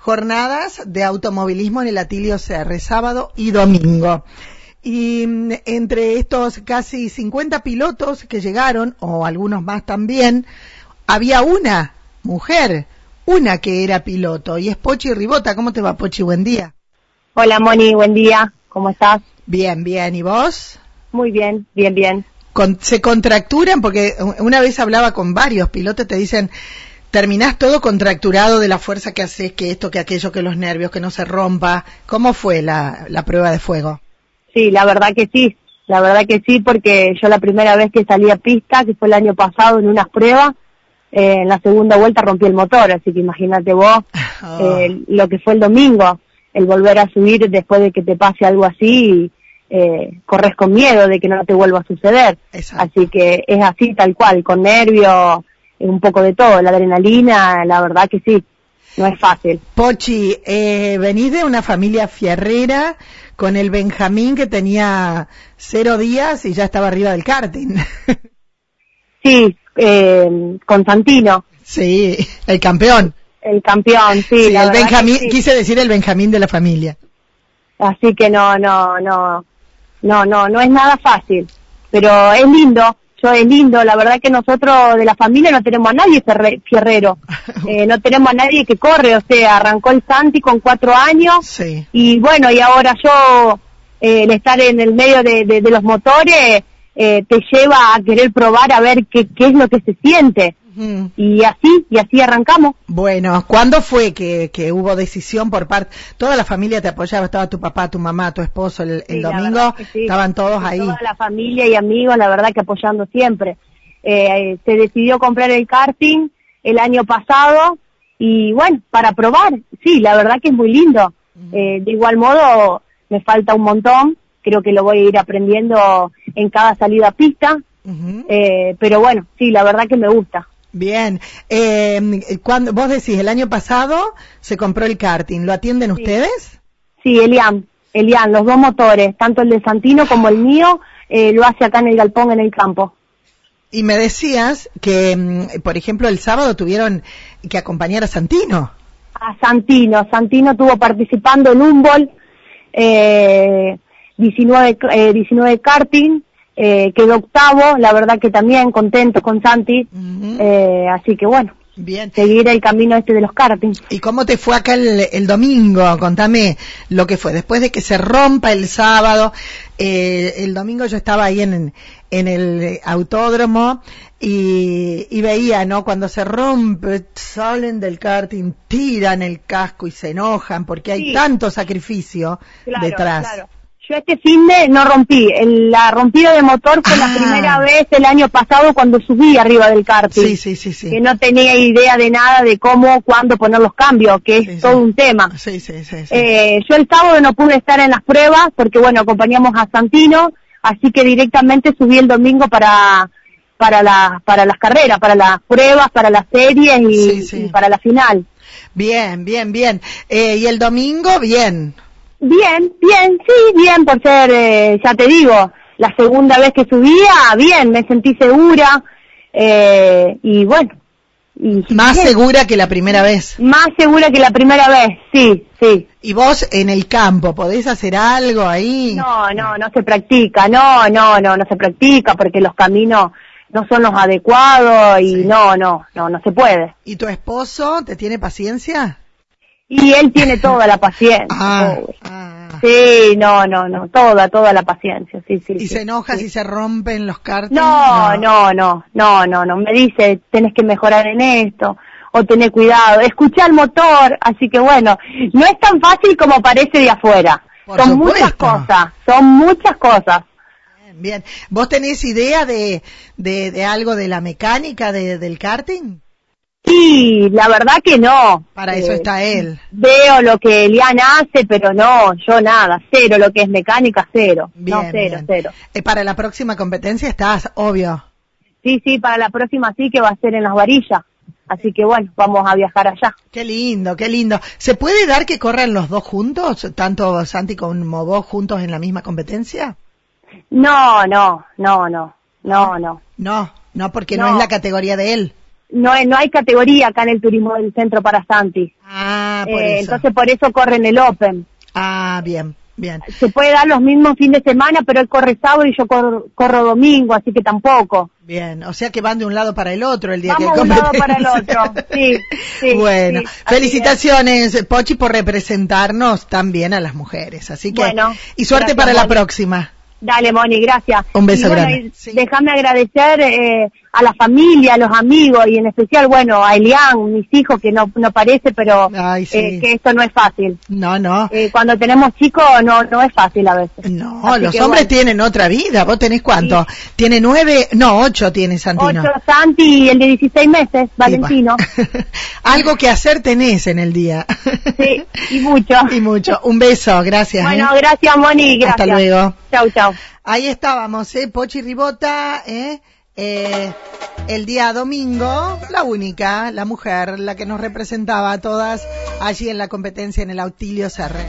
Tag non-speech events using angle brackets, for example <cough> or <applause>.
jornadas de automovilismo en el Atilio CR, sábado y domingo. Y mm, entre estos casi 50 pilotos que llegaron, o algunos más también, había una mujer, una que era piloto, y es Pochi Ribota. ¿Cómo te va, Pochi? Buen día. Hola, Moni, buen día. ¿Cómo estás? Bien, bien. ¿Y vos? Muy bien, bien, bien. se contracturan porque una vez hablaba con varios pilotos, te dicen, terminás todo contracturado de la fuerza que haces, que esto, que aquello, que los nervios, que no se rompa. ¿Cómo fue la, la prueba de fuego? Sí, la verdad que sí, la verdad que sí, porque yo la primera vez que salí a pista, que fue el año pasado en unas pruebas, eh, en la segunda vuelta rompí el motor, así que imagínate vos <laughs> oh. eh, lo que fue el domingo, el volver a subir después de que te pase algo así, eh, corres con miedo de que no te vuelva a suceder. Así que es así tal cual, con nervios, un poco de todo, la adrenalina, la verdad que sí, no es fácil. Pochi, eh, venís de una familia fierrera con el Benjamín que tenía cero días y ya estaba arriba del karting. <laughs> sí, eh, Constantino. Sí, el campeón. El campeón, sí. el Benjamín, quise decir el Benjamín de la familia. Así que no, no, no, no, no, no es nada fácil, pero es lindo, yo es lindo, la verdad que nosotros de la familia no tenemos a nadie fierrero, <laughs> eh, no tenemos a nadie que corre, o sea, arrancó el Santi con cuatro años y bueno, y ahora yo, eh, el estar en el medio de, de, los motores, eh, te lleva a querer probar a ver qué, qué es lo que se siente. Y así, y así arrancamos. Bueno, ¿cuándo fue que, que, hubo decisión por parte? Toda la familia te apoyaba, estaba tu papá, tu mamá, tu esposo el, domingo, estaban todos ahí. Toda la familia y amigos, la verdad que apoyando siempre. Eh, se decidió comprar el karting el año pasado y bueno, para probar, sí, la verdad que es muy lindo. Eh, de igual modo, me falta un montón, creo que lo voy a ir aprendiendo en cada salida a pista, eh, pero bueno, sí, la verdad que me gusta. Bien. Eh, cuando, vos decís, el año pasado se compró el karting. ¿Lo atienden ustedes? Sí, Elian. Elian, los dos motores, tanto el de Santino como el mío, eh, lo hace acá en el galpón, en el campo. Y me decías que, mm, por ejemplo, el sábado tuvieron que acompañar a Santino. A Santino. Santino estuvo participando en un bol, eh, 19, eh, 19 karting, eh, quedó octavo, la verdad que también contento con Santi, eh, así que bueno. Bien. Seguir el camino este de los kartings. ¿Y cómo te fue acá el, domingo? Contame lo que fue. Después de que se rompa el sábado, eh, el domingo yo estaba ahí en, en el autódromo y, y, veía, ¿no? Cuando se rompe, salen del karting, tiran el casco y se enojan porque hay tanto sacrificio detrás. Claro. Yo este fin de no rompí. la rompida de motor fue la ah. primera vez el año pasado cuando subí arriba del karting. Sí, sí, sí, sí. Que no tenía idea de nada de cómo, cuándo poner los cambios, que es todo un tema. Sí, sí, sí. Eh, yo el sábado no pude estar en las pruebas porque, bueno, acompañamos a Santino, así que directamente subí el domingo para para la, para las carreras, para las pruebas, para las series y, para la final. Bien, bien, bien. Eh, y el domingo, bien. Bien, bien, sí, bien por ser, eh, ya te digo, la segunda vez que subía, bien, me sentí segura eh, y bueno. más segura que la primera vez. Más segura que la primera vez, sí, sí. ¿Y vos en el campo podés hacer algo ahí? No, no, no se practica, no, no, no, no se practica porque los caminos no son los adecuados y no, no, no, no se puede. ¿Y tu esposo te tiene paciencia? Y él tiene toda la paciencia. <laughs> Ah, ah. Sí, no, no, no, toda, toda la paciencia, sí, sí. ¿Y se enoja si se rompen los cartos? No, no, no, no, no, no, me dice, tenés que mejorar en esto, o tener cuidado, escucha el motor, así que bueno, no es tan fácil como parece de afuera. son muchas cosas, son muchas cosas. Bien, bien. ¿Vos tenés idea de, de, de algo de la mecánica de, del karting? Sí, la verdad que no. Para eso eh, está él. Veo lo que Elian hace, pero no, yo nada, cero, lo que es mecánica, cero. no, cero, cero. Eh, para la próxima competencia estás, obvio. Sí, sí, para la próxima sí que va a ser en las varillas. Así que bueno, vamos a viajar allá. Qué lindo, qué lindo. ¿Se puede dar que corran los dos juntos, tanto Santi como vos juntos en la misma competencia? No, no, no, no, no, no. No, no, porque no, es la categoría de él. No, hay- no hay categoría acá en el turismo del centro para Santi. Ah, por Eh, eso. entonces por eso corren el Open. Ah, bien, bien. Se puede dar los mismos fines de semana, pero él corre sábado y yo corro, corro domingo, así que tampoco. Bien, o sea que van de un lado para el otro el día Vamos que de un lado para el otro. <laughs> Sí, sí, bueno, sí, felicitaciones, Pochi, por representarnos también a las mujeres. Así que, Bueno, y suerte para la Moni. próxima. Dale, Moni, gracias. Un beso Y bueno, grande. Sí. Déjame agradecer eh, a la familia, a los amigos y en especial, bueno, a Elian, mis hijos, que no, no parece, pero Ay, sí. eh, que esto no es fácil. No, no. Eh, cuando tenemos chicos no no es fácil a veces. No, Así los hombres bueno. tienen otra vida. ¿Vos tenés cuánto? ¿Tiene nueve? No, ocho tiene Santino. Ocho Santi y el de 16 meses, Valentino. Sí. <laughs> Algo que hacer tenés en el día. Sí, y mucho. <laughs> Y mucho. Un beso, gracias. Bueno, ¿eh? gracias Moni, gracias. Hasta luego. Chau, chau. Ahí estábamos, ¿eh? Pochi Ribota, ¿eh? Eh, el día domingo, la única, la mujer, la que nos representaba a todas allí en la competencia en el Autilio Serre.